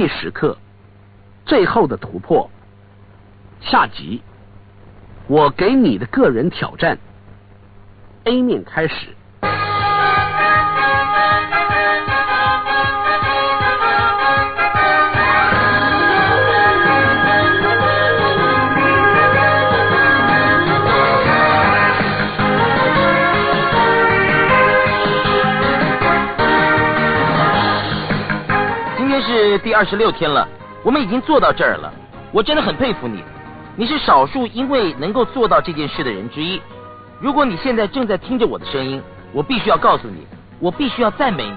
第十课，最后的突破。下集，我给你的个人挑战。A 面开始。是第二十六天了，我们已经做到这儿了。我真的很佩服你，你是少数因为能够做到这件事的人之一。如果你现在正在听着我的声音，我必须要告诉你，我必须要赞美你。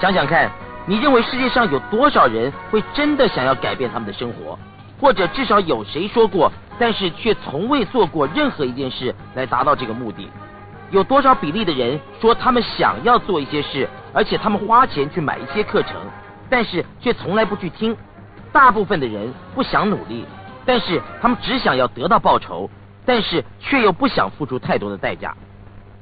想想看，你认为世界上有多少人会真的想要改变他们的生活？或者至少有谁说过，但是却从未做过任何一件事来达到这个目的？有多少比例的人说他们想要做一些事，而且他们花钱去买一些课程？但是却从来不去听，大部分的人不想努力，但是他们只想要得到报酬，但是却又不想付出太多的代价。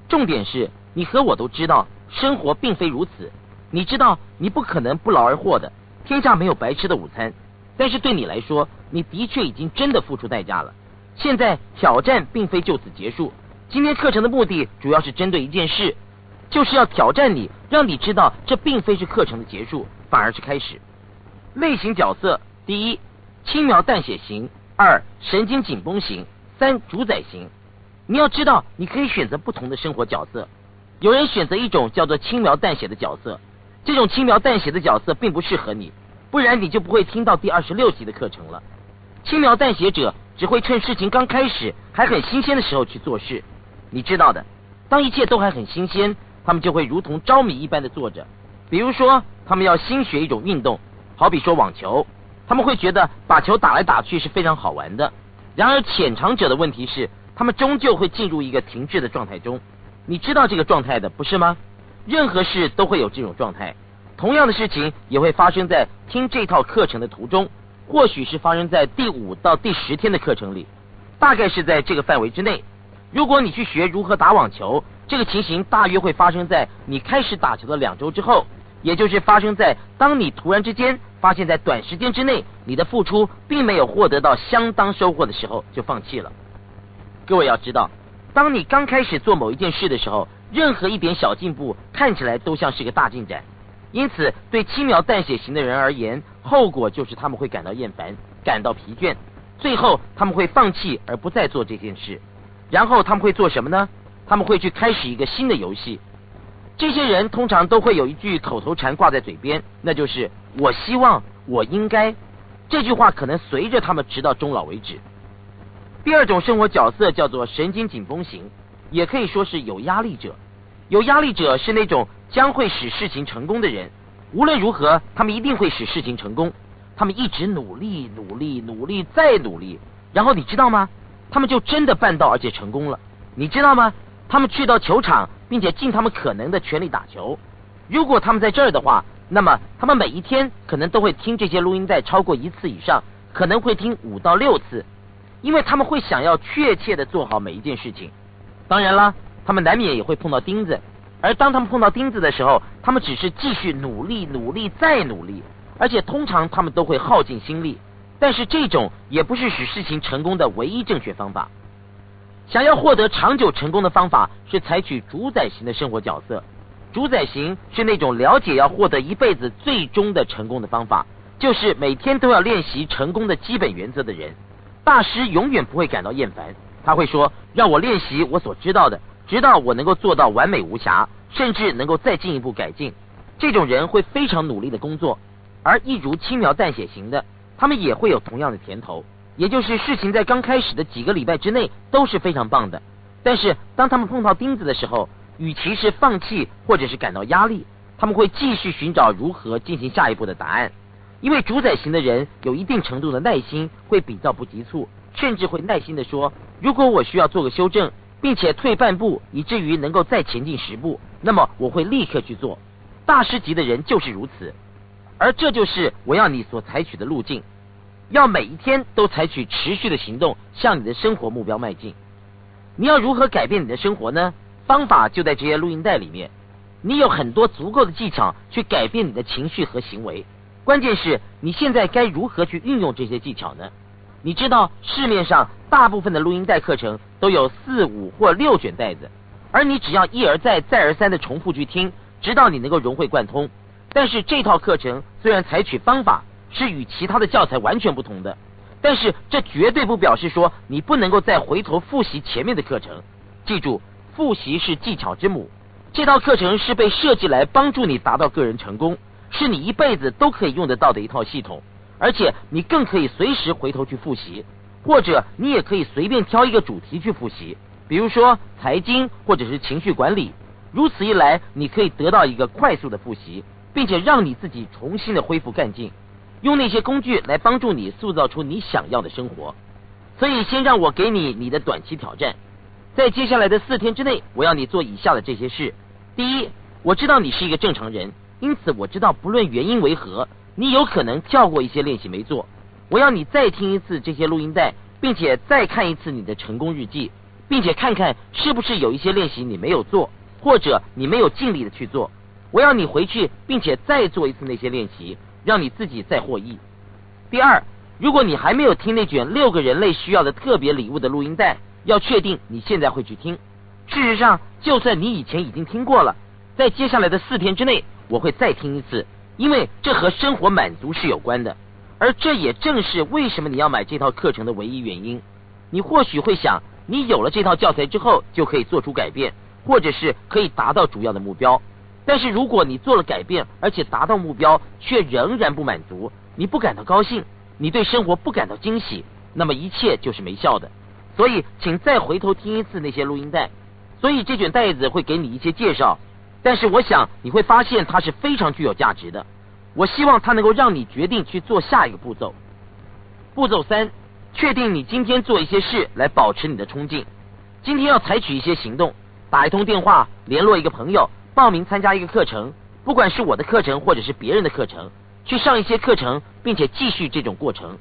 重点是你和我都知道，生活并非如此。你知道你不可能不劳而获的，天下没有白吃的午餐。但是对你来说，你的确已经真的付出代价了。现在挑战并非就此结束，今天课程的目的主要是针对一件事，就是要挑战你，让你知道这并非是课程的结束。反而是开始。类型角色：第一，轻描淡写型；二，神经紧绷型；三，主宰型。你要知道，你可以选择不同的生活角色。有人选择一种叫做轻描淡写的角色，这种轻描淡写的角色并不适合你，不然你就不会听到第二十六集的课程了。轻描淡写者只会趁事情刚开始还很新鲜的时候去做事。你知道的，当一切都还很新鲜，他们就会如同着迷一般的做着。比如说。他们要新学一种运动，好比说网球，他们会觉得把球打来打去是非常好玩的。然而浅尝者的问题是，他们终究会进入一个停滞的状态中。你知道这个状态的，不是吗？任何事都会有这种状态。同样的事情也会发生在听这套课程的途中，或许是发生在第五到第十天的课程里，大概是在这个范围之内。如果你去学如何打网球，这个情形大约会发生在你开始打球的两周之后。也就是发生在当你突然之间发现，在短时间之内你的付出并没有获得到相当收获的时候，就放弃了。各位要知道，当你刚开始做某一件事的时候，任何一点小进步看起来都像是个大进展。因此，对轻描淡写型的人而言，后果就是他们会感到厌烦，感到疲倦，最后他们会放弃而不再做这件事。然后他们会做什么呢？他们会去开始一个新的游戏。这些人通常都会有一句口头禅挂在嘴边，那就是“我希望”“我应该”。这句话可能随着他们直到终老为止。第二种生活角色叫做神经紧绷型，也可以说是有压力者。有压力者是那种将会使事情成功的人，无论如何，他们一定会使事情成功。他们一直努力、努力、努力再努力，然后你知道吗？他们就真的办到，而且成功了。你知道吗？他们去到球场。并且尽他们可能的全力打球。如果他们在这儿的话，那么他们每一天可能都会听这些录音带超过一次以上，可能会听五到六次，因为他们会想要确切的做好每一件事情。当然了，他们难免也会碰到钉子，而当他们碰到钉子的时候，他们只是继续努力、努力再努力，而且通常他们都会耗尽心力。但是这种也不是使事情成功的唯一正确方法。想要获得长久成功的方法是采取主宰型的生活角色。主宰型是那种了解要获得一辈子最终的成功的方法，就是每天都要练习成功的基本原则的人。大师永远不会感到厌烦，他会说：“让我练习我所知道的，直到我能够做到完美无瑕，甚至能够再进一步改进。”这种人会非常努力的工作，而一如轻描淡写型的，他们也会有同样的甜头。也就是事情在刚开始的几个礼拜之内都是非常棒的，但是当他们碰到钉子的时候，与其是放弃或者是感到压力，他们会继续寻找如何进行下一步的答案。因为主宰型的人有一定程度的耐心，会比较不急促，甚至会耐心的说：“如果我需要做个修正，并且退半步，以至于能够再前进十步，那么我会立刻去做。”大师级的人就是如此，而这就是我要你所采取的路径。要每一天都采取持续的行动，向你的生活目标迈进。你要如何改变你的生活呢？方法就在这些录音带里面。你有很多足够的技巧去改变你的情绪和行为。关键是你现在该如何去运用这些技巧呢？你知道市面上大部分的录音带课程都有四五或六卷带子，而你只要一而再再而三的重复去听，直到你能够融会贯通。但是这套课程虽然采取方法是与其他的教材完全不同的，但是这绝对不表示说你不能够再回头复习前面的课程。记住，复习是技巧之母。这套课程是被设计来帮助你达到个人成功，是你一辈子都可以用得到的一套系统。而且你更可以随时回头去复习，或者你也可以随便挑一个主题去复习，比如说财经或者是情绪管理。如此一来，你可以得到一个快速的复习，并且让你自己重新的恢复干劲，用那些工具来帮助你塑造出你想要的生活。所以，先让我给你你的短期挑战，在接下来的四天之内，我要你做以下的这些事。第一，我知道你是一个正常人，因此我知道不论原因为何。你有可能跳过一些练习没做，我要你再听一次这些录音带，并且再看一次你的成功日记，并且看看是不是有一些练习你没有做，或者你没有尽力的去做。我要你回去，并且再做一次那些练习，让你自己再获益。第二，如果你还没有听那卷六个人类需要的特别礼物的录音带，要确定你现在会去听。事实上，就算你以前已经听过了，在接下来的四天之内，我会再听一次。因为这和生活满足是有关的，而这也正是为什么你要买这套课程的唯一原因。你或许会想，你有了这套教材之后就可以做出改变，或者是可以达到主要的目标。但是如果你做了改变，而且达到目标却仍然不满足，你不感到高兴，你对生活不感到惊喜，那么一切就是没效的。所以，请再回头听一次那些录音带。所以这卷带子会给你一些介绍。但是我想你会发现它是非常具有价值的。我希望它能够让你决定去做下一个步骤。步骤三，确定你今天做一些事来保持你的冲劲。今天要采取一些行动，打一通电话，联络一个朋友，报名参加一个课程，不管是我的课程或者是别人的课程，去上一些课程，并且继续这种过程。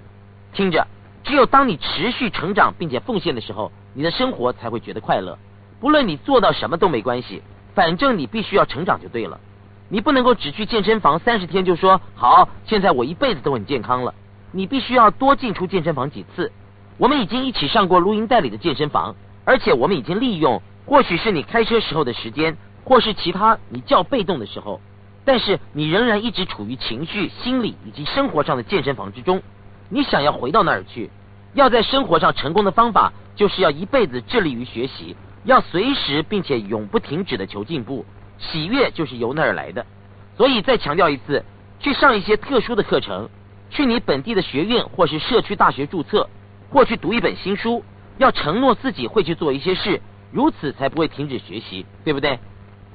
听着，只有当你持续成长并且奉献的时候，你的生活才会觉得快乐。不论你做到什么都没关系。反正你必须要成长就对了，你不能够只去健身房三十天就说好，现在我一辈子都很健康了。你必须要多进出健身房几次。我们已经一起上过录音带里的健身房，而且我们已经利用，或许是你开车时候的时间，或是其他你较被动的时候，但是你仍然一直处于情绪、心理以及生活上的健身房之中。你想要回到那儿去，要在生活上成功的方法，就是要一辈子致力于学习。要随时并且永不停止的求进步，喜悦就是由那儿来的。所以再强调一次，去上一些特殊的课程，去你本地的学院或是社区大学注册，或去读一本新书。要承诺自己会去做一些事，如此才不会停止学习，对不对？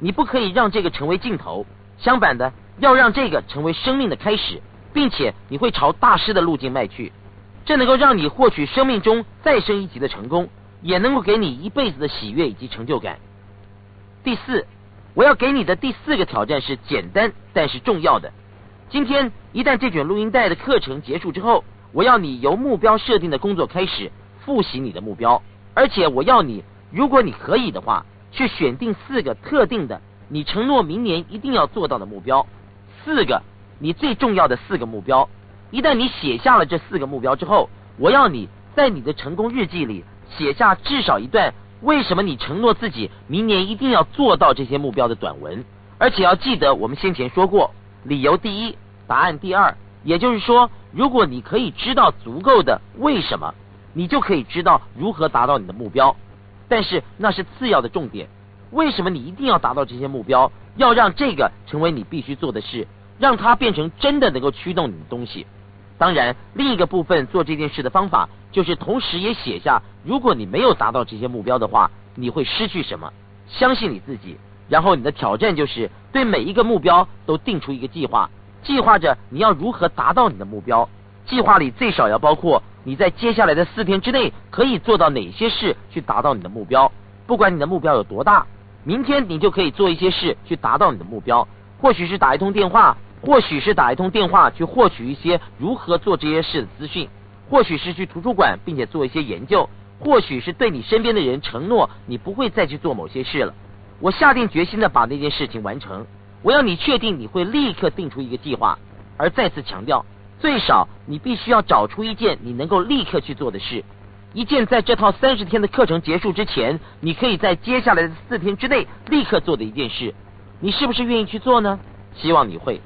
你不可以让这个成为尽头，相反的，要让这个成为生命的开始，并且你会朝大师的路径迈去，这能够让你获取生命中再升一级的成功。也能够给你一辈子的喜悦以及成就感。第四，我要给你的第四个挑战是简单但是重要的。今天一旦这卷录音带的课程结束之后，我要你由目标设定的工作开始复习你的目标，而且我要你，如果你可以的话，去选定四个特定的你承诺明年一定要做到的目标，四个你最重要的四个目标。一旦你写下了这四个目标之后，我要你在你的成功日记里。写下至少一段为什么你承诺自己明年一定要做到这些目标的短文，而且要记得我们先前说过，理由第一，答案第二。也就是说，如果你可以知道足够的为什么，你就可以知道如何达到你的目标。但是那是次要的重点。为什么你一定要达到这些目标？要让这个成为你必须做的事，让它变成真的能够驱动你的东西。当然，另一个部分做这件事的方法，就是同时也写下，如果你没有达到这些目标的话，你会失去什么？相信你自己。然后你的挑战就是对每一个目标都定出一个计划，计划着你要如何达到你的目标。计划里最少要包括你在接下来的四天之内可以做到哪些事去达到你的目标。不管你的目标有多大，明天你就可以做一些事去达到你的目标。或许是打一通电话。或许是打一通电话去获取一些如何做这些事的资讯，或许是去图书馆并且做一些研究，或许是对你身边的人承诺你不会再去做某些事了。我下定决心的把那件事情完成。我要你确定你会立刻定出一个计划，而再次强调，最少你必须要找出一件你能够立刻去做的事，一件在这套三十天的课程结束之前，你可以在接下来的四天之内立刻做的一件事。你是不是愿意去做呢？希望你会。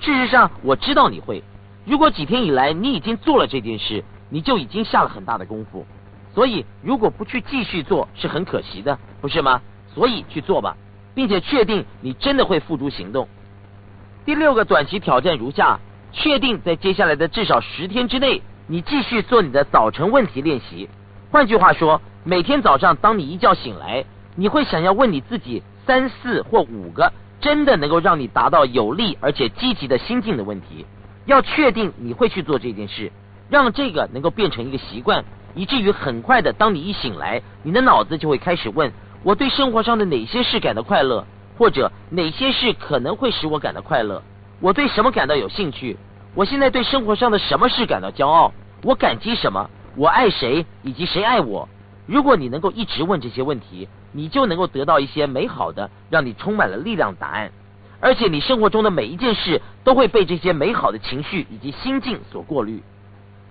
事实上，我知道你会。如果几天以来你已经做了这件事，你就已经下了很大的功夫。所以，如果不去继续做，是很可惜的，不是吗？所以去做吧，并且确定你真的会付诸行动。第六个短期挑战如下：确定在接下来的至少十天之内，你继续做你的早晨问题练习。换句话说，每天早上当你一觉醒来，你会想要问你自己三四或五个。真的能够让你达到有利而且积极的心境的问题，要确定你会去做这件事，让这个能够变成一个习惯，以至于很快的，当你一醒来，你的脑子就会开始问：我对生活上的哪些事感到快乐，或者哪些事可能会使我感到快乐？我对什么感到有兴趣？我现在对生活上的什么事感到骄傲？我感激什么？我爱谁？以及谁爱我？如果你能够一直问这些问题。你就能够得到一些美好的、让你充满了力量的答案，而且你生活中的每一件事都会被这些美好的情绪以及心境所过滤。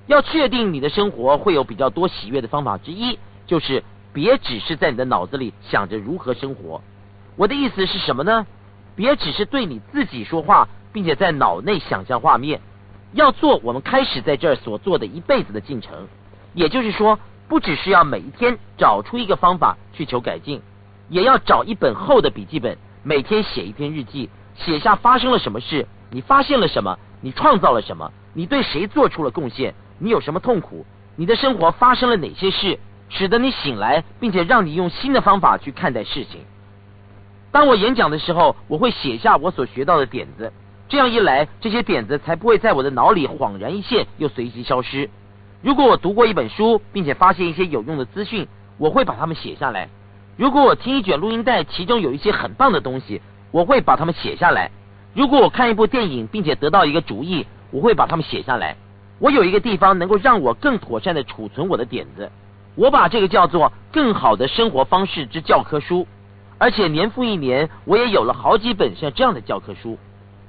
要确定你的生活会有比较多喜悦的方法之一，就是别只是在你的脑子里想着如何生活。我的意思是什么呢？别只是对你自己说话，并且在脑内想象画面。要做我们开始在这儿所做的一辈子的进程，也就是说。不只是要每一天找出一个方法去求改进，也要找一本厚的笔记本，每天写一篇日记，写下发生了什么事，你发现了什么，你创造了什么，你对谁做出了贡献，你有什么痛苦，你的生活发生了哪些事，使得你醒来，并且让你用新的方法去看待事情。当我演讲的时候，我会写下我所学到的点子，这样一来，这些点子才不会在我的脑里恍然一现，又随即消失。如果我读过一本书，并且发现一些有用的资讯，我会把它们写下来。如果我听一卷录音带，其中有一些很棒的东西，我会把它们写下来。如果我看一部电影，并且得到一个主意，我会把它们写下来。我有一个地方能够让我更妥善的储存我的点子，我把这个叫做“更好的生活方式之教科书”。而且年复一年，我也有了好几本像这样的教科书。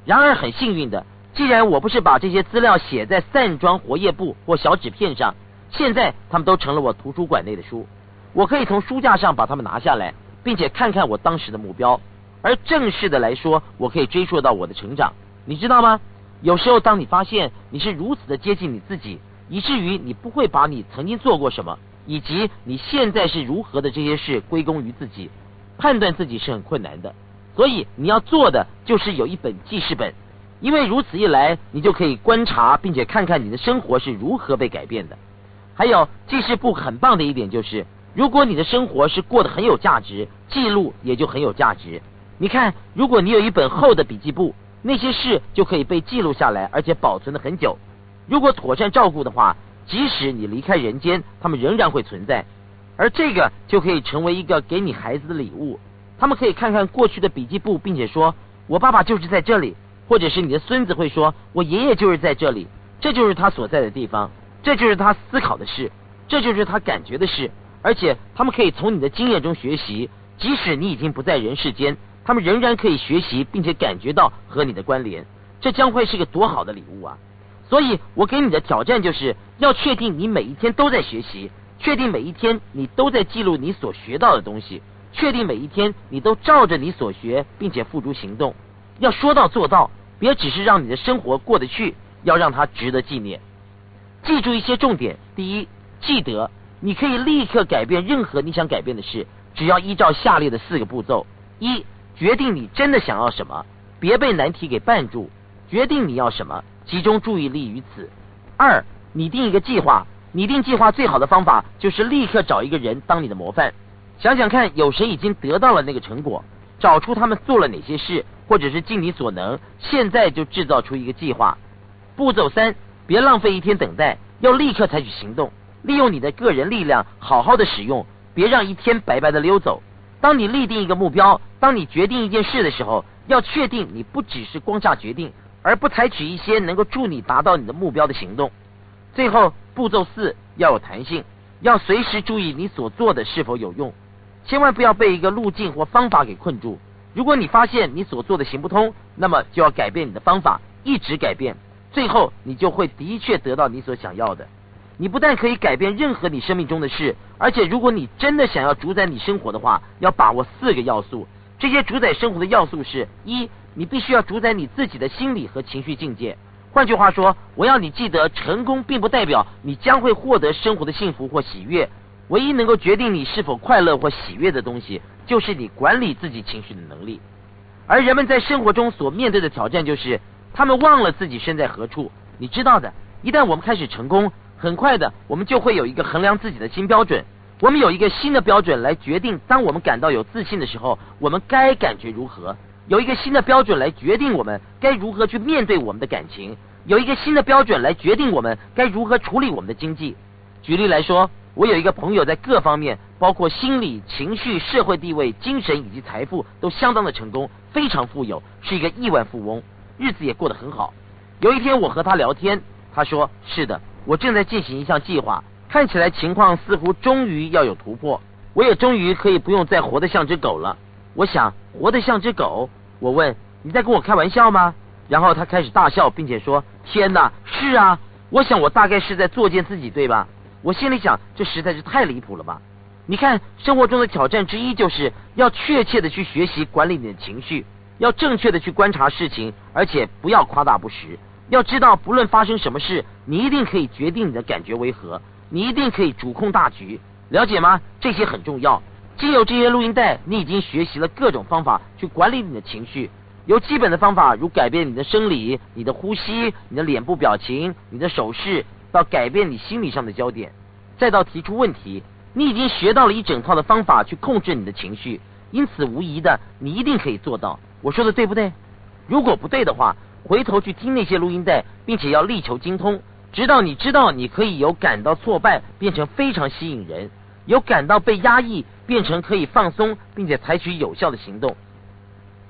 然而很幸运的。既然我不是把这些资料写在散装活页簿或小纸片上，现在他们都成了我图书馆内的书。我可以从书架上把它们拿下来，并且看看我当时的目标。而正式的来说，我可以追溯到我的成长。你知道吗？有时候，当你发现你是如此的接近你自己，以至于你不会把你曾经做过什么，以及你现在是如何的这些事归功于自己，判断自己是很困难的。所以你要做的就是有一本记事本。因为如此一来，你就可以观察，并且看看你的生活是如何被改变的。还有记事簿很棒的一点就是，如果你的生活是过得很有价值，记录也就很有价值。你看，如果你有一本厚的笔记簿，那些事就可以被记录下来，而且保存的很久。如果妥善照顾的话，即使你离开人间，他们仍然会存在。而这个就可以成为一个给你孩子的礼物，他们可以看看过去的笔记簿，并且说：“我爸爸就是在这里。”或者是你的孙子会说：“我爷爷就是在这里，这就是他所在的地方，这就是他思考的事，这就是他感觉的事。”而且他们可以从你的经验中学习，即使你已经不在人世间，他们仍然可以学习，并且感觉到和你的关联。这将会是个多好的礼物啊！所以我给你的挑战就是要确定你每一天都在学习，确定每一天你都在记录你所学到的东西，确定每一天你都照着你所学，并且付诸行动。要说到做到。别只是让你的生活过得去，要让它值得纪念。记住一些重点：第一，记得你可以立刻改变任何你想改变的事，只要依照下列的四个步骤：一、决定你真的想要什么，别被难题给绊住；决定你要什么，集中注意力于此。二、拟定一个计划。拟定计划最好的方法就是立刻找一个人当你的模范，想想看有谁已经得到了那个成果，找出他们做了哪些事。或者是尽你所能，现在就制造出一个计划。步骤三，别浪费一天等待，要立刻采取行动，利用你的个人力量，好好的使用，别让一天白白的溜走。当你立定一个目标，当你决定一件事的时候，要确定你不只是光下决定，而不采取一些能够助你达到你的目标的行动。最后，步骤四，要有弹性，要随时注意你所做的是否有用，千万不要被一个路径或方法给困住。如果你发现你所做的行不通，那么就要改变你的方法，一直改变，最后你就会的确得到你所想要的。你不但可以改变任何你生命中的事，而且如果你真的想要主宰你生活的话，要把握四个要素。这些主宰生活的要素是：一，你必须要主宰你自己的心理和情绪境界。换句话说，我要你记得，成功并不代表你将会获得生活的幸福或喜悦。唯一能够决定你是否快乐或喜悦的东西，就是你管理自己情绪的能力。而人们在生活中所面对的挑战，就是他们忘了自己身在何处。你知道的，一旦我们开始成功，很快的，我们就会有一个衡量自己的新标准。我们有一个新的标准来决定，当我们感到有自信的时候，我们该感觉如何？有一个新的标准来决定我们该如何去面对我们的感情。有一个新的标准来决定我们该如何处理我们的经济。举例来说，我有一个朋友在各方面，包括心理、情绪、社会地位、精神以及财富，都相当的成功，非常富有，是一个亿万富翁，日子也过得很好。有一天我和他聊天，他说：“是的，我正在进行一项计划，看起来情况似乎终于要有突破，我也终于可以不用再活得像只狗了。”我想，活得像只狗？我问：“你在跟我开玩笑吗？”然后他开始大笑，并且说：“天哪，是啊！我想我大概是在作践自己，对吧？”我心里想，这实在是太离谱了吧！你看，生活中的挑战之一就是要确切的去学习管理你的情绪，要正确的去观察事情，而且不要夸大不实。要知道，不论发生什么事，你一定可以决定你的感觉为何，你一定可以主控大局，了解吗？这些很重要。经由这些录音带，你已经学习了各种方法去管理你的情绪。由基本的方法，如改变你的生理、你的呼吸、你的脸部表情、你的手势，到改变你心理上的焦点，再到提出问题，你已经学到了一整套的方法去控制你的情绪。因此，无疑的，你一定可以做到。我说的对不对？如果不对的话，回头去听那些录音带，并且要力求精通，直到你知道你可以由感到挫败变成非常吸引人，由感到被压抑变成可以放松，并且采取有效的行动。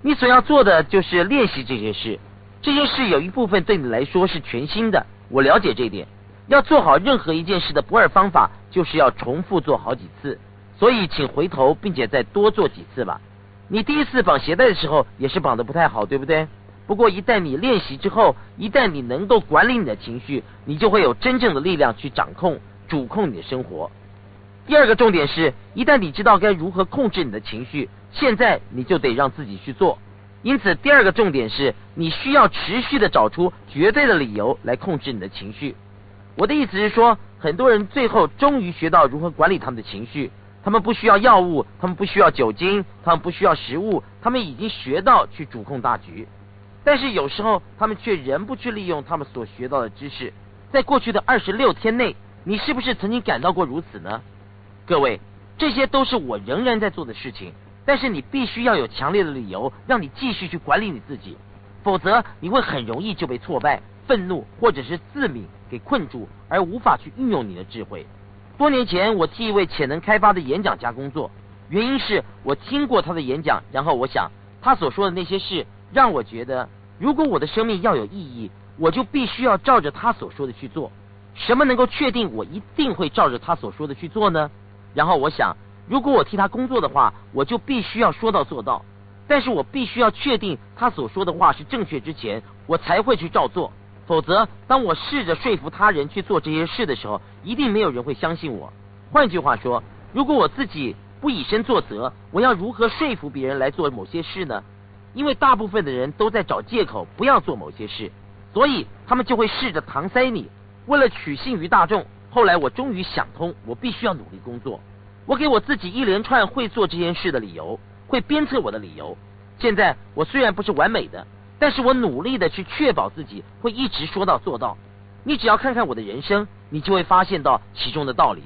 你所要做的就是练习这些事，这些事有一部分对你来说是全新的。我了解这一点。要做好任何一件事的不二方法，就是要重复做好几次。所以，请回头并且再多做几次吧。你第一次绑鞋带的时候也是绑的不太好，对不对？不过一旦你练习之后，一旦你能够管理你的情绪，你就会有真正的力量去掌控、主控你的生活。第二个重点是，一旦你知道该如何控制你的情绪。现在你就得让自己去做，因此第二个重点是你需要持续的找出绝对的理由来控制你的情绪。我的意思是说，很多人最后终于学到如何管理他们的情绪，他们不需要药物，他们不需要酒精，他们不需要食物，他们已经学到去主控大局。但是有时候他们却仍不去利用他们所学到的知识。在过去的二十六天内，你是不是曾经感到过如此呢？各位，这些都是我仍然在做的事情。但是你必须要有强烈的理由，让你继续去管理你自己，否则你会很容易就被挫败、愤怒或者是自敏给困住，而无法去运用你的智慧。多年前，我替一位潜能开发的演讲家工作，原因是我听过他的演讲，然后我想他所说的那些事，让我觉得，如果我的生命要有意义，我就必须要照着他所说的去做。什么能够确定我一定会照着他所说的去做呢？然后我想。如果我替他工作的话，我就必须要说到做到。但是我必须要确定他所说的话是正确之前，我才会去照做。否则，当我试着说服他人去做这些事的时候，一定没有人会相信我。换句话说，如果我自己不以身作则，我要如何说服别人来做某些事呢？因为大部分的人都在找借口不要做某些事，所以他们就会试着搪塞你。为了取信于大众，后来我终于想通，我必须要努力工作。我给我自己一连串会做这件事的理由，会鞭策我的理由。现在我虽然不是完美的，但是我努力的去确保自己会一直说到做到。你只要看看我的人生，你就会发现到其中的道理。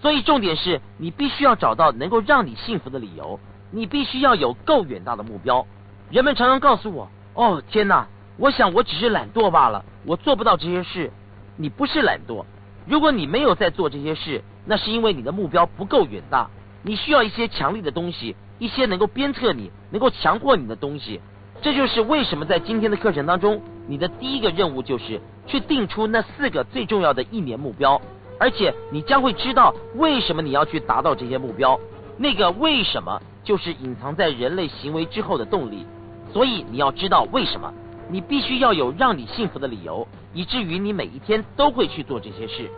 所以重点是你必须要找到能够让你幸福的理由，你必须要有够远大的目标。人们常常告诉我：“哦，天哪！我想我只是懒惰罢了，我做不到这些事。”你不是懒惰，如果你没有在做这些事。那是因为你的目标不够远大，你需要一些强力的东西，一些能够鞭策你、能够强迫你的东西。这就是为什么在今天的课程当中，你的第一个任务就是去定出那四个最重要的一年目标，而且你将会知道为什么你要去达到这些目标。那个为什么就是隐藏在人类行为之后的动力，所以你要知道为什么。你必须要有让你幸福的理由，以至于你每一天都会去做这些事。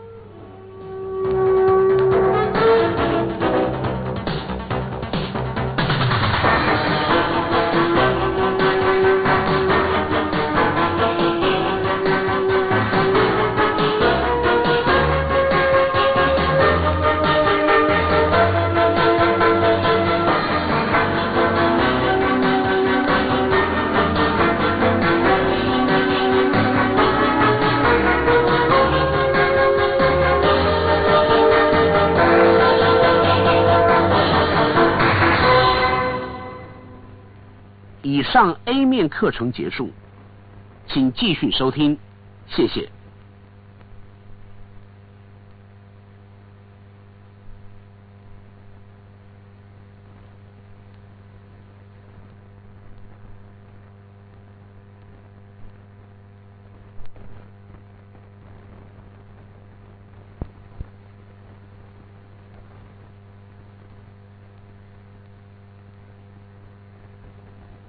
上 A 面课程结束，请继续收听，谢谢。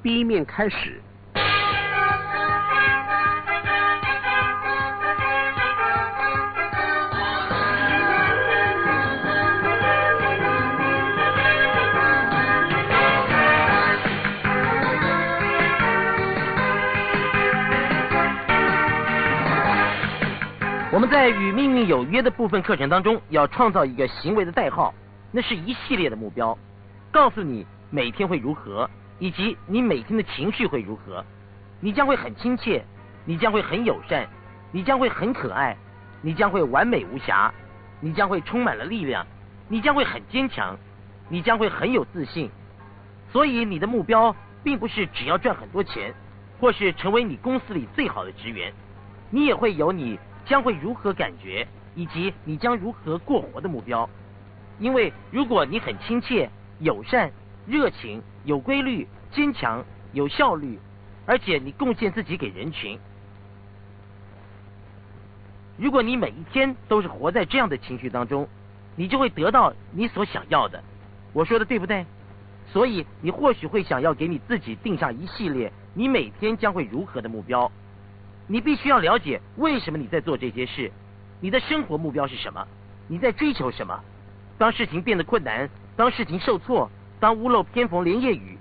B 面开始。我们在与命运有约的部分课程当中，要创造一个行为的代号，那是一系列的目标，告诉你每天会如何。以及你每天的情绪会如何？你将会很亲切，你将会很友善，你将会很可爱，你将会完美无瑕，你将会充满了力量，你将会很坚强，你将会很有自信。所以你的目标并不是只要赚很多钱，或是成为你公司里最好的职员，你也会有你将会如何感觉，以及你将如何过活的目标。因为如果你很亲切、友善。热情、有规律、坚强、有效率，而且你贡献自己给人群。如果你每一天都是活在这样的情绪当中，你就会得到你所想要的。我说的对不对？所以你或许会想要给你自己定下一系列你每天将会如何的目标。你必须要了解为什么你在做这些事，你的生活目标是什么？你在追求什么？当事情变得困难，当事情受挫。当屋漏偏逢连夜雨，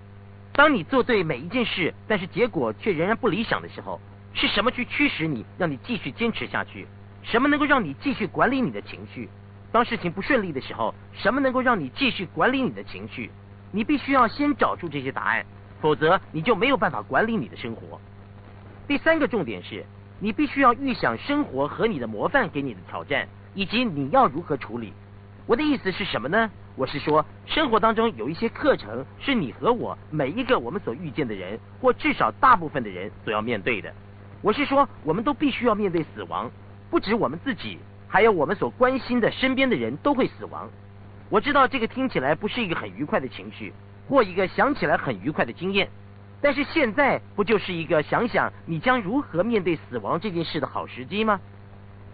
当你做对每一件事，但是结果却仍然不理想的时候，是什么去驱使你，让你继续坚持下去？什么能够让你继续管理你的情绪？当事情不顺利的时候，什么能够让你继续管理你的情绪？你必须要先找出这些答案，否则你就没有办法管理你的生活。第三个重点是，你必须要预想生活和你的模范给你的挑战，以及你要如何处理。我的意思是什么呢？我是说，生活当中有一些课程是你和我每一个我们所遇见的人，或至少大部分的人所要面对的。我是说，我们都必须要面对死亡，不止我们自己，还有我们所关心的身边的人都会死亡。我知道这个听起来不是一个很愉快的情绪，或一个想起来很愉快的经验，但是现在不就是一个想想你将如何面对死亡这件事的好时机吗？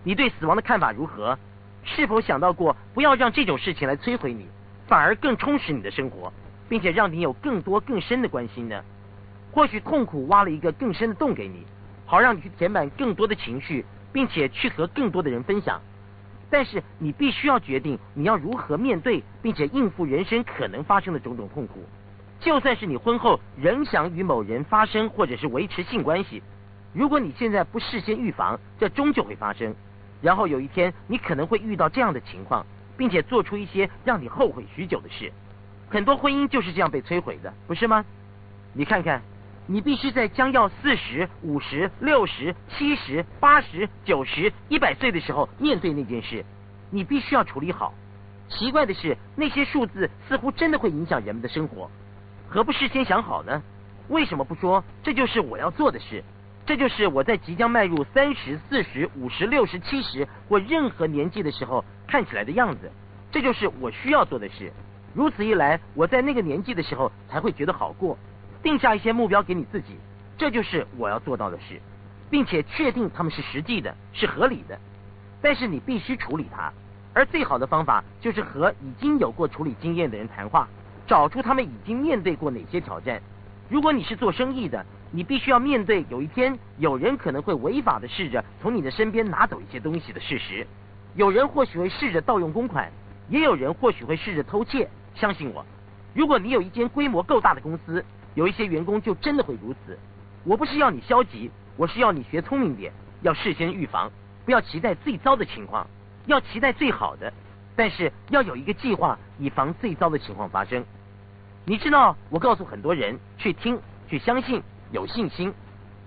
你对死亡的看法如何？是否想到过不要让这种事情来摧毁你，反而更充实你的生活，并且让你有更多更深的关心呢？或许痛苦挖了一个更深的洞给你，好让你去填满更多的情绪，并且去和更多的人分享。但是你必须要决定你要如何面对，并且应付人生可能发生的种种痛苦。就算是你婚后仍想与某人发生或者是维持性关系，如果你现在不事先预防，这终究会发生。然后有一天，你可能会遇到这样的情况，并且做出一些让你后悔许久的事。很多婚姻就是这样被摧毁的，不是吗？你看看，你必须在将要四十五、十、六十、七十、八十、九十、一百岁的时候面对那件事，你必须要处理好。奇怪的是，那些数字似乎真的会影响人们的生活，何不事先想好呢？为什么不说这就是我要做的事？这就是我在即将迈入三十四十五十六十七十或任何年纪的时候看起来的样子，这就是我需要做的事。如此一来，我在那个年纪的时候才会觉得好过。定下一些目标给你自己，这就是我要做到的事，并且确定他们是实际的，是合理的。但是你必须处理它，而最好的方法就是和已经有过处理经验的人谈话，找出他们已经面对过哪些挑战。如果你是做生意的，你必须要面对有一天有人可能会违法的试着从你的身边拿走一些东西的事实。有人或许会试着盗用公款，也有人或许会试着偷窃。相信我，如果你有一间规模够大的公司，有一些员工就真的会如此。我不是要你消极，我是要你学聪明点，要事先预防，不要期待最糟的情况，要期待最好的，但是要有一个计划，以防最糟的情况发生。你知道，我告诉很多人去听、去相信、有信心，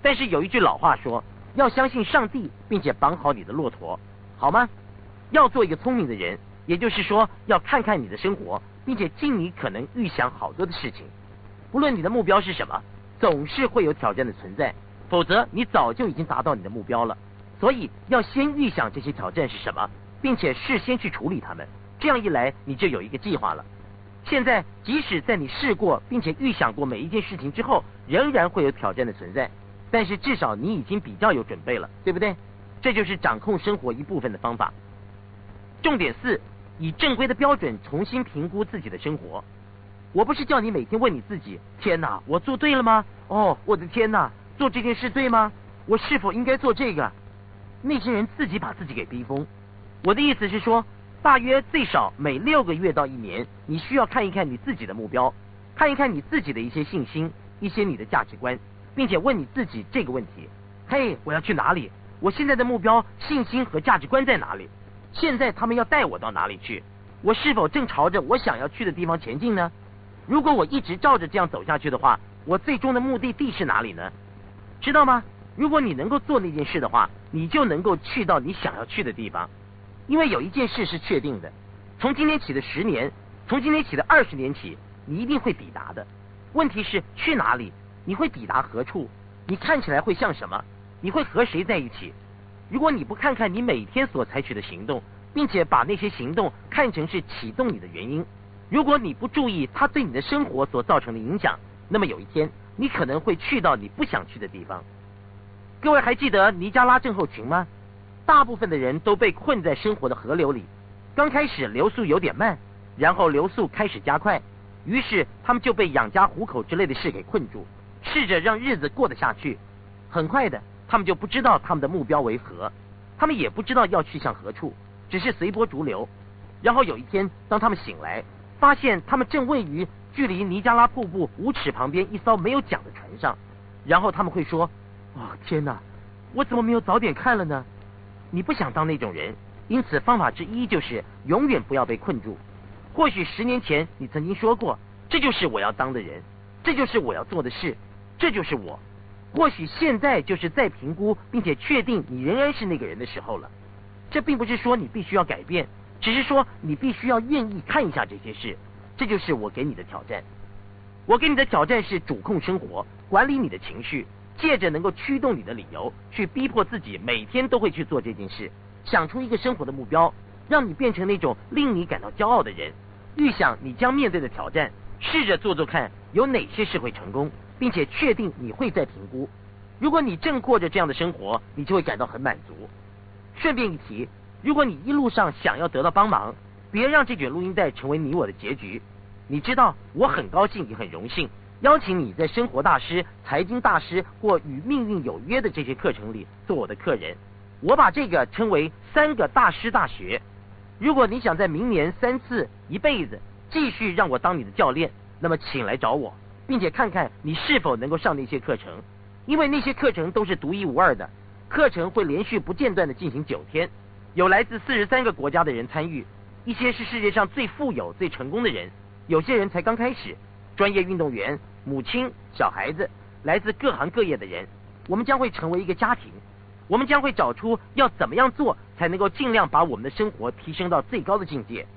但是有一句老话说，要相信上帝，并且绑好你的骆驼，好吗？要做一个聪明的人，也就是说，要看看你的生活，并且尽你可能预想好多的事情。不论你的目标是什么，总是会有挑战的存在，否则你早就已经达到你的目标了。所以要先预想这些挑战是什么，并且事先去处理它们。这样一来，你就有一个计划了。现在，即使在你试过并且预想过每一件事情之后，仍然会有挑战的存在，但是至少你已经比较有准备了，对不对？这就是掌控生活一部分的方法。重点四，以正规的标准重新评估自己的生活。我不是叫你每天问你自己：天哪，我做对了吗？哦，我的天哪，做这件事对吗？我是否应该做这个？那些人自己把自己给逼疯。我的意思是说。大约最少每六个月到一年，你需要看一看你自己的目标，看一看你自己的一些信心，一些你的价值观，并且问你自己这个问题：嘿，我要去哪里？我现在的目标、信心和价值观在哪里？现在他们要带我到哪里去？我是否正朝着我想要去的地方前进呢？如果我一直照着这样走下去的话，我最终的目的地是哪里呢？知道吗？如果你能够做那件事的话，你就能够去到你想要去的地方。因为有一件事是确定的，从今天起的十年，从今天起的二十年起，你一定会抵达的。问题是去哪里？你会抵达何处？你看起来会像什么？你会和谁在一起？如果你不看看你每天所采取的行动，并且把那些行动看成是启动你的原因，如果你不注意它对你的生活所造成的影响，那么有一天你可能会去到你不想去的地方。各位还记得尼加拉症候群吗？大部分的人都被困在生活的河流里，刚开始流速有点慢，然后流速开始加快，于是他们就被养家糊口之类的事给困住，试着让日子过得下去。很快的，他们就不知道他们的目标为何，他们也不知道要去向何处，只是随波逐流。然后有一天，当他们醒来，发现他们正位于距离尼加拉瀑布五尺旁边一艘没有桨的船上，然后他们会说：“哦，天哪，我怎么没有早点看了呢？”你不想当那种人，因此方法之一就是永远不要被困住。或许十年前你曾经说过，这就是我要当的人，这就是我要做的事，这就是我。或许现在就是在评估并且确定你仍然是那个人的时候了。这并不是说你必须要改变，只是说你必须要愿意看一下这些事。这就是我给你的挑战。我给你的挑战是主控生活，管理你的情绪。借着能够驱动你的理由，去逼迫自己每天都会去做这件事，想出一个生活的目标，让你变成那种令你感到骄傲的人。预想你将面对的挑战，试着做做看，有哪些事会成功，并且确定你会再评估。如果你正过着这样的生活，你就会感到很满足。顺便一提，如果你一路上想要得到帮忙，别让这卷录音带成为你我的结局。你知道，我很高兴也很荣幸。邀请你在生活大师、财经大师或与命运有约的这些课程里做我的客人。我把这个称为三个大师大学。如果你想在明年三次一辈子继续让我当你的教练，那么请来找我，并且看看你是否能够上那些课程。因为那些课程都是独一无二的，课程会连续不间断的进行九天，有来自四十三个国家的人参与，一些是世界上最富有、最成功的人，有些人才刚开始，专业运动员。母亲、小孩子，来自各行各业的人，我们将会成为一个家庭。我们将会找出要怎么样做才能够尽量把我们的生活提升到最高的境界。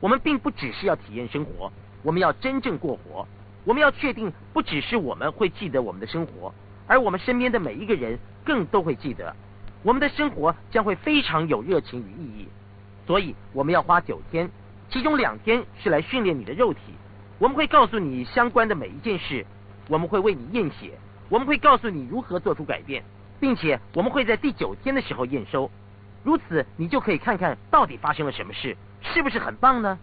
我们并不只是要体验生活，我们要真正过活。我们要确定，不只是我们会记得我们的生活，而我们身边的每一个人更都会记得。我们的生活将会非常有热情与意义。所以，我们要花九天，其中两天是来训练你的肉体。我们会告诉你相关的每一件事，我们会为你验血，我们会告诉你如何做出改变，并且我们会在第九天的时候验收，如此你就可以看看到底发生了什么事，是不是很棒呢？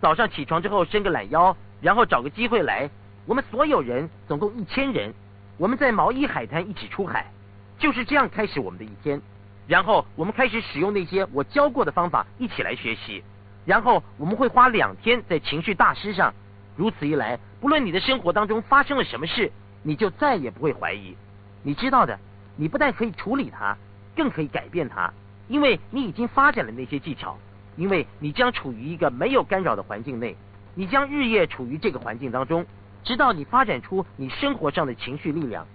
早上起床之后伸个懒腰，然后找个机会来，我们所有人总共一千人，我们在毛衣海滩一起出海，就是这样开始我们的一天。然后我们开始使用那些我教过的方法一起来学习。然后我们会花两天在情绪大师上。如此一来，不论你的生活当中发生了什么事，你就再也不会怀疑。你知道的，你不但可以处理它，更可以改变它，因为你已经发展了那些技巧。因为你将处于一个没有干扰的环境内，你将日夜处于这个环境当中，直到你发展出你生活上的情绪力量。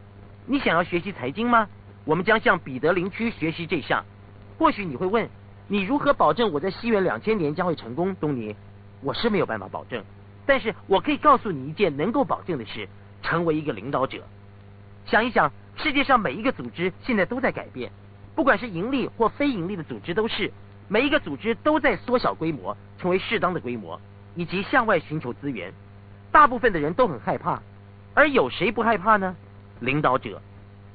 你想要学习财经吗？我们将向彼得林区学习这项。或许你会问，你如何保证我在西元两千年将会成功？东尼，我是没有办法保证，但是我可以告诉你一件能够保证的事：成为一个领导者。想一想，世界上每一个组织现在都在改变，不管是盈利或非盈利的组织都是。每一个组织都在缩小规模，成为适当的规模，以及向外寻求资源。大部分的人都很害怕，而有谁不害怕呢？领导者，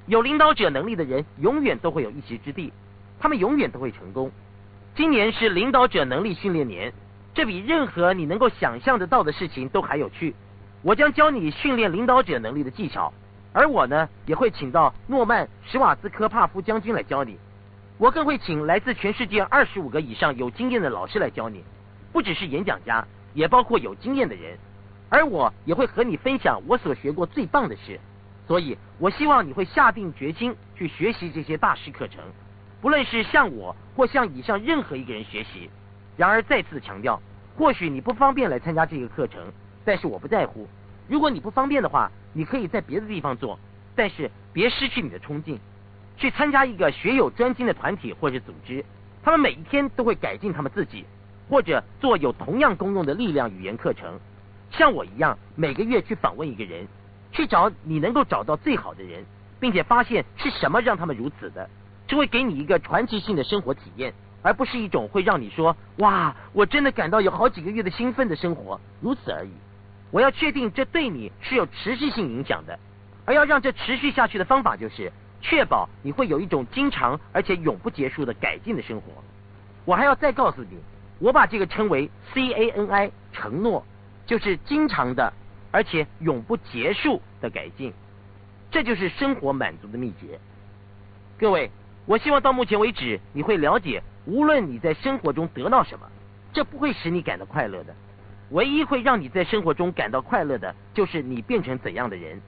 有领导者能力的人永远都会有一席之地，他们永远都会成功。今年是领导者能力训练年，这比任何你能够想象得到的事情都还有趣。我将教你训练领导者能力的技巧，而我呢，也会请到诺曼·史瓦兹科帕夫将军来教你。我更会请来自全世界二十五个以上有经验的老师来教你，不只是演讲家，也包括有经验的人。而我也会和你分享我所学过最棒的事。所以，我希望你会下定决心去学习这些大师课程，不论是向我或向以上任何一个人学习。然而，再次强调，或许你不方便来参加这个课程，但是我不在乎。如果你不方便的话，你可以在别的地方做，但是别失去你的冲劲。去参加一个学有专精的团体或者组织，他们每一天都会改进他们自己，或者做有同样功用的力量语言课程。像我一样，每个月去访问一个人，去找你能够找到最好的人，并且发现是什么让他们如此的，这会给你一个传奇性的生活体验，而不是一种会让你说哇，我真的感到有好几个月的兴奋的生活，如此而已。我要确定这对你是有持续性影响的，而要让这持续下去的方法就是。确保你会有一种经常而且永不结束的改进的生活。我还要再告诉你，我把这个称为 C A N I 承诺，就是经常的而且永不结束的改进。这就是生活满足的秘诀。各位，我希望到目前为止你会了解，无论你在生活中得到什么，这不会使你感到快乐的。唯一会让你在生活中感到快乐的，就是你变成怎样的人。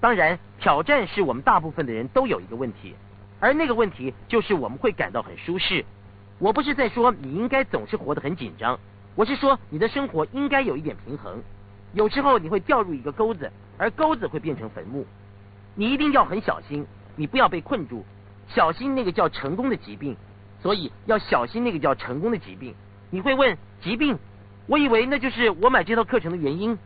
当然，挑战是我们大部分的人都有一个问题，而那个问题就是我们会感到很舒适。我不是在说你应该总是活得很紧张，我是说你的生活应该有一点平衡。有时候你会掉入一个钩子，而钩子会变成坟墓。你一定要很小心，你不要被困住。小心那个叫成功的疾病，所以要小心那个叫成功的疾病。你会问疾病？我以为那就是我买这套课程的原因。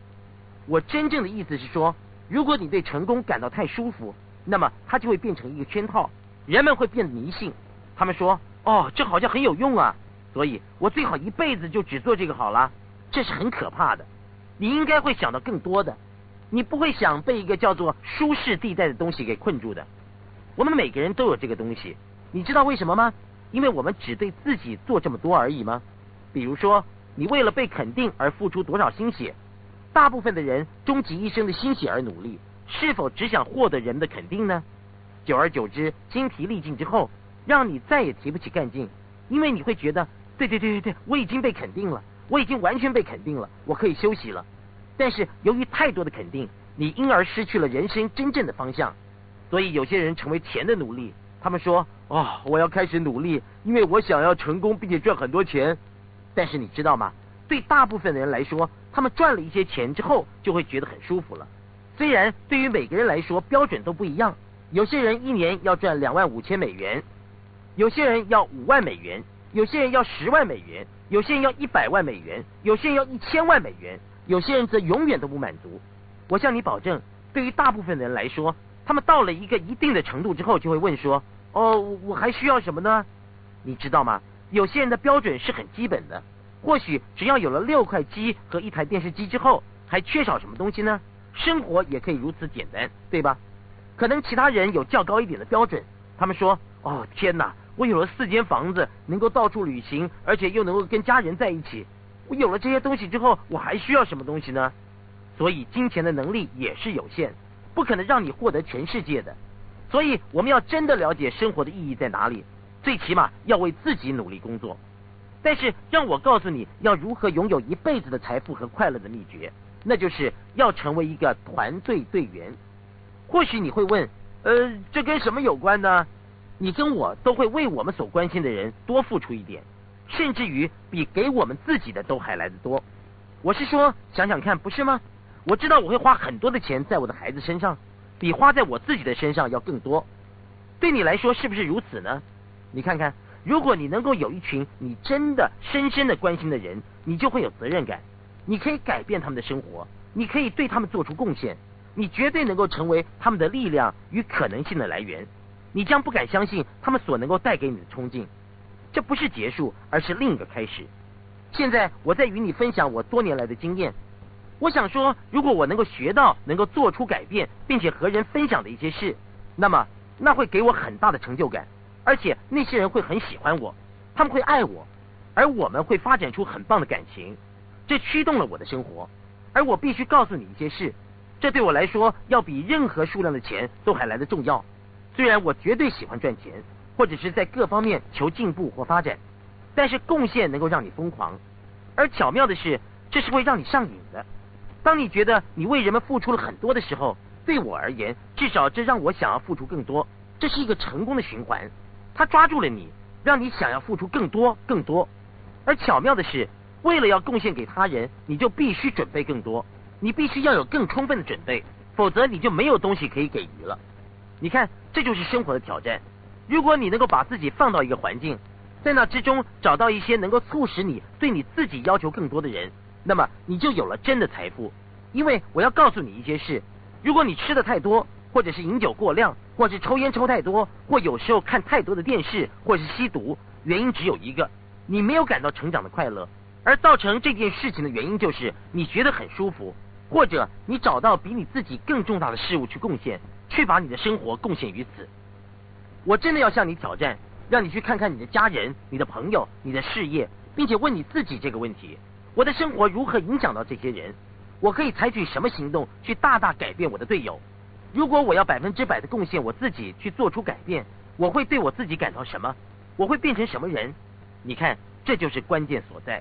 我真正的意思是说。如果你对成功感到太舒服，那么它就会变成一个圈套，人们会变得迷信。他们说：“哦，这好像很有用啊，所以我最好一辈子就只做这个好了。”这是很可怕的。你应该会想到更多的，你不会想被一个叫做舒适地带的东西给困住的。我们每个人都有这个东西，你知道为什么吗？因为我们只对自己做这么多而已吗？比如说，你为了被肯定而付出多少心血？大部分的人终其一生的心血而努力，是否只想获得人的肯定呢？久而久之，精疲力尽之后，让你再也提不起干劲，因为你会觉得，对对对对对，我已经被肯定了，我已经完全被肯定了，我可以休息了。但是由于太多的肯定，你因而失去了人生真正的方向。所以有些人成为钱的奴隶，他们说，哦，我要开始努力，因为我想要成功并且赚很多钱。但是你知道吗？对大部分的人来说，他们赚了一些钱之后，就会觉得很舒服了。虽然对于每个人来说标准都不一样，有些人一年要赚两万五千美元，有些人要五万美元，有些人要十万美元，有些人要一百万美元，有些人要一千万美元，有些人则永远都不满足。我向你保证，对于大部分的人来说，他们到了一个一定的程度之后，就会问说：“哦，我还需要什么呢？”你知道吗？有些人的标准是很基本的。或许只要有了六块鸡和一台电视机之后，还缺少什么东西呢？生活也可以如此简单，对吧？可能其他人有较高一点的标准，他们说：“哦，天哪！我有了四间房子，能够到处旅行，而且又能够跟家人在一起。我有了这些东西之后，我还需要什么东西呢？”所以金钱的能力也是有限，不可能让你获得全世界的。所以我们要真的了解生活的意义在哪里，最起码要为自己努力工作。但是让我告诉你要如何拥有一辈子的财富和快乐的秘诀，那就是要成为一个团队队员。或许你会问，呃，这跟什么有关呢？你跟我都会为我们所关心的人多付出一点，甚至于比给我们自己的都还来得多。我是说，想想看，不是吗？我知道我会花很多的钱在我的孩子身上，比花在我自己的身上要更多。对你来说是不是如此呢？你看看。如果你能够有一群你真的深深的关心的人，你就会有责任感，你可以改变他们的生活，你可以对他们做出贡献，你绝对能够成为他们的力量与可能性的来源，你将不敢相信他们所能够带给你的冲劲。这不是结束，而是另一个开始。现在我在与你分享我多年来的经验，我想说，如果我能够学到能够做出改变，并且和人分享的一些事，那么那会给我很大的成就感。而且那些人会很喜欢我，他们会爱我，而我们会发展出很棒的感情，这驱动了我的生活。而我必须告诉你一些事，这对我来说要比任何数量的钱都还来得重要。虽然我绝对喜欢赚钱，或者是在各方面求进步或发展，但是贡献能够让你疯狂。而巧妙的是，这是会让你上瘾的。当你觉得你为人们付出了很多的时候，对我而言，至少这让我想要付出更多。这是一个成功的循环。他抓住了你，让你想要付出更多、更多。而巧妙的是，为了要贡献给他人，你就必须准备更多，你必须要有更充分的准备，否则你就没有东西可以给予了。你看，这就是生活的挑战。如果你能够把自己放到一个环境，在那之中找到一些能够促使你对你自己要求更多的人，那么你就有了真的财富。因为我要告诉你一些事：如果你吃的太多，或者是饮酒过量，或是抽烟抽太多，或有时候看太多的电视，或是吸毒，原因只有一个：你没有感到成长的快乐。而造成这件事情的原因就是你觉得很舒服，或者你找到比你自己更重大的事物去贡献，去把你的生活贡献于此。我真的要向你挑战，让你去看看你的家人、你的朋友、你的事业，并且问你自己这个问题：我的生活如何影响到这些人？我可以采取什么行动去大大改变我的队友？如果我要百分之百的贡献我自己去做出改变，我会对我自己感到什么？我会变成什么人？你看，这就是关键所在。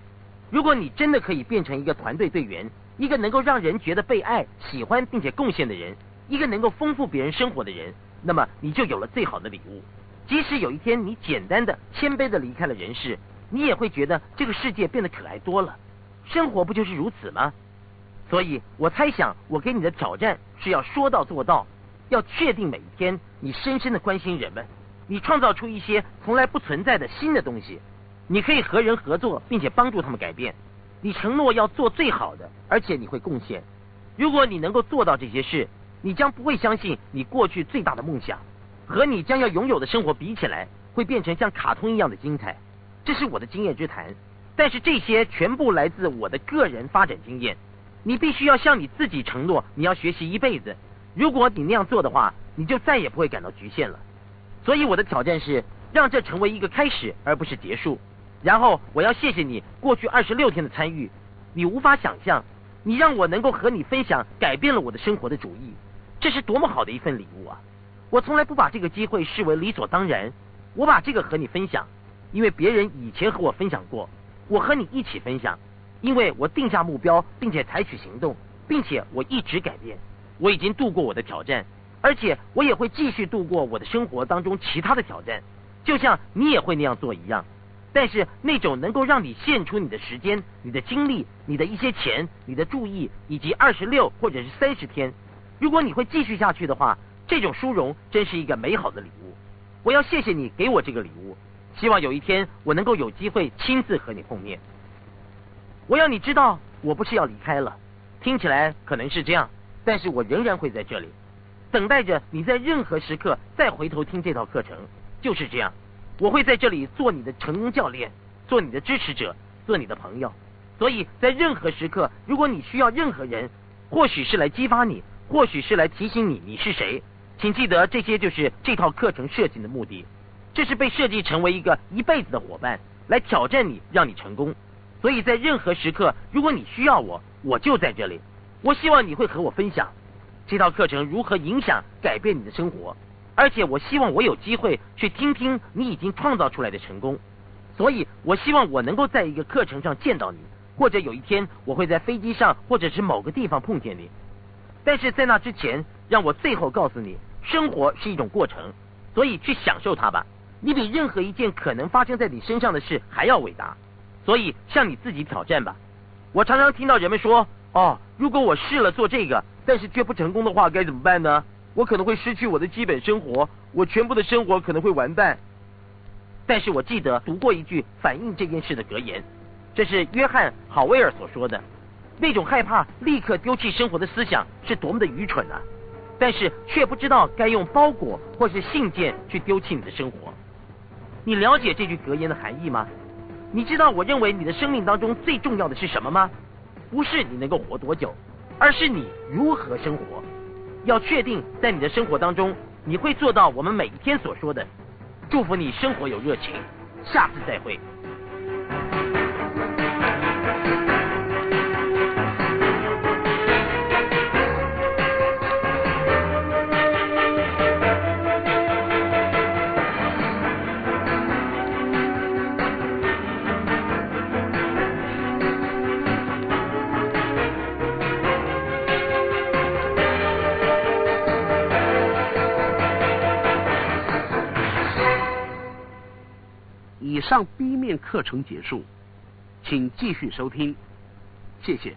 如果你真的可以变成一个团队队员，一个能够让人觉得被爱、喜欢并且贡献的人，一个能够丰富别人生活的人，那么你就有了最好的礼物。即使有一天你简单的、谦卑的离开了人世，你也会觉得这个世界变得可爱多了。生活不就是如此吗？所以我猜想，我给你的挑战是要说到做到，要确定每一天你深深的关心人们，你创造出一些从来不存在的新的东西，你可以和人合作，并且帮助他们改变。你承诺要做最好的，而且你会贡献。如果你能够做到这些事，你将不会相信你过去最大的梦想和你将要拥有的生活比起来，会变成像卡通一样的精彩。这是我的经验之谈，但是这些全部来自我的个人发展经验。你必须要向你自己承诺，你要学习一辈子。如果你那样做的话，你就再也不会感到局限了。所以我的挑战是，让这成为一个开始，而不是结束。然后我要谢谢你过去二十六天的参与。你无法想象，你让我能够和你分享改变了我的生活的主意，这是多么好的一份礼物啊！我从来不把这个机会视为理所当然。我把这个和你分享，因为别人以前和我分享过，我和你一起分享。因为我定下目标，并且采取行动，并且我一直改变。我已经度过我的挑战，而且我也会继续度过我的生活当中其他的挑战，就像你也会那样做一样。但是那种能够让你献出你的时间、你的精力、你的一些钱、你的注意，以及二十六或者是三十天，如果你会继续下去的话，这种殊荣真是一个美好的礼物。我要谢谢你给我这个礼物，希望有一天我能够有机会亲自和你碰面。我要你知道，我不是要离开了，听起来可能是这样，但是我仍然会在这里，等待着你在任何时刻再回头听这套课程。就是这样，我会在这里做你的成功教练，做你的支持者，做你的朋友。所以在任何时刻，如果你需要任何人，或许是来激发你，或许是来提醒你你是谁，请记得这些就是这套课程设计的目的。这是被设计成为一个一辈子的伙伴，来挑战你，让你成功。所以在任何时刻，如果你需要我，我就在这里。我希望你会和我分享这套课程如何影响改变你的生活，而且我希望我有机会去听听你已经创造出来的成功。所以，我希望我能够在一个课程上见到你，或者有一天我会在飞机上或者是某个地方碰见你。但是在那之前，让我最后告诉你，生活是一种过程，所以去享受它吧。你比任何一件可能发生在你身上的事还要伟大，所以向你自己挑战吧。我常常听到人们说：“哦，如果我试了做这个，但是却不成功的话，该怎么办呢？我可能会失去我的基本生活，我全部的生活可能会完蛋。”但是我记得读过一句反映这件事的格言，这是约翰·郝威尔所说的：“那种害怕立刻丢弃生活的思想是多么的愚蠢啊！但是却不知道该用包裹或是信件去丢弃你的生活。你了解这句格言的含义吗？你知道我认为你的生命当中最重要的是什么吗？不是你能够活多久，而是你如何生活。要确定在你的生活当中，你会做到我们每一天所说的。”祝福你生活有热情，下次再会。面课程结束，请继续收听，谢谢。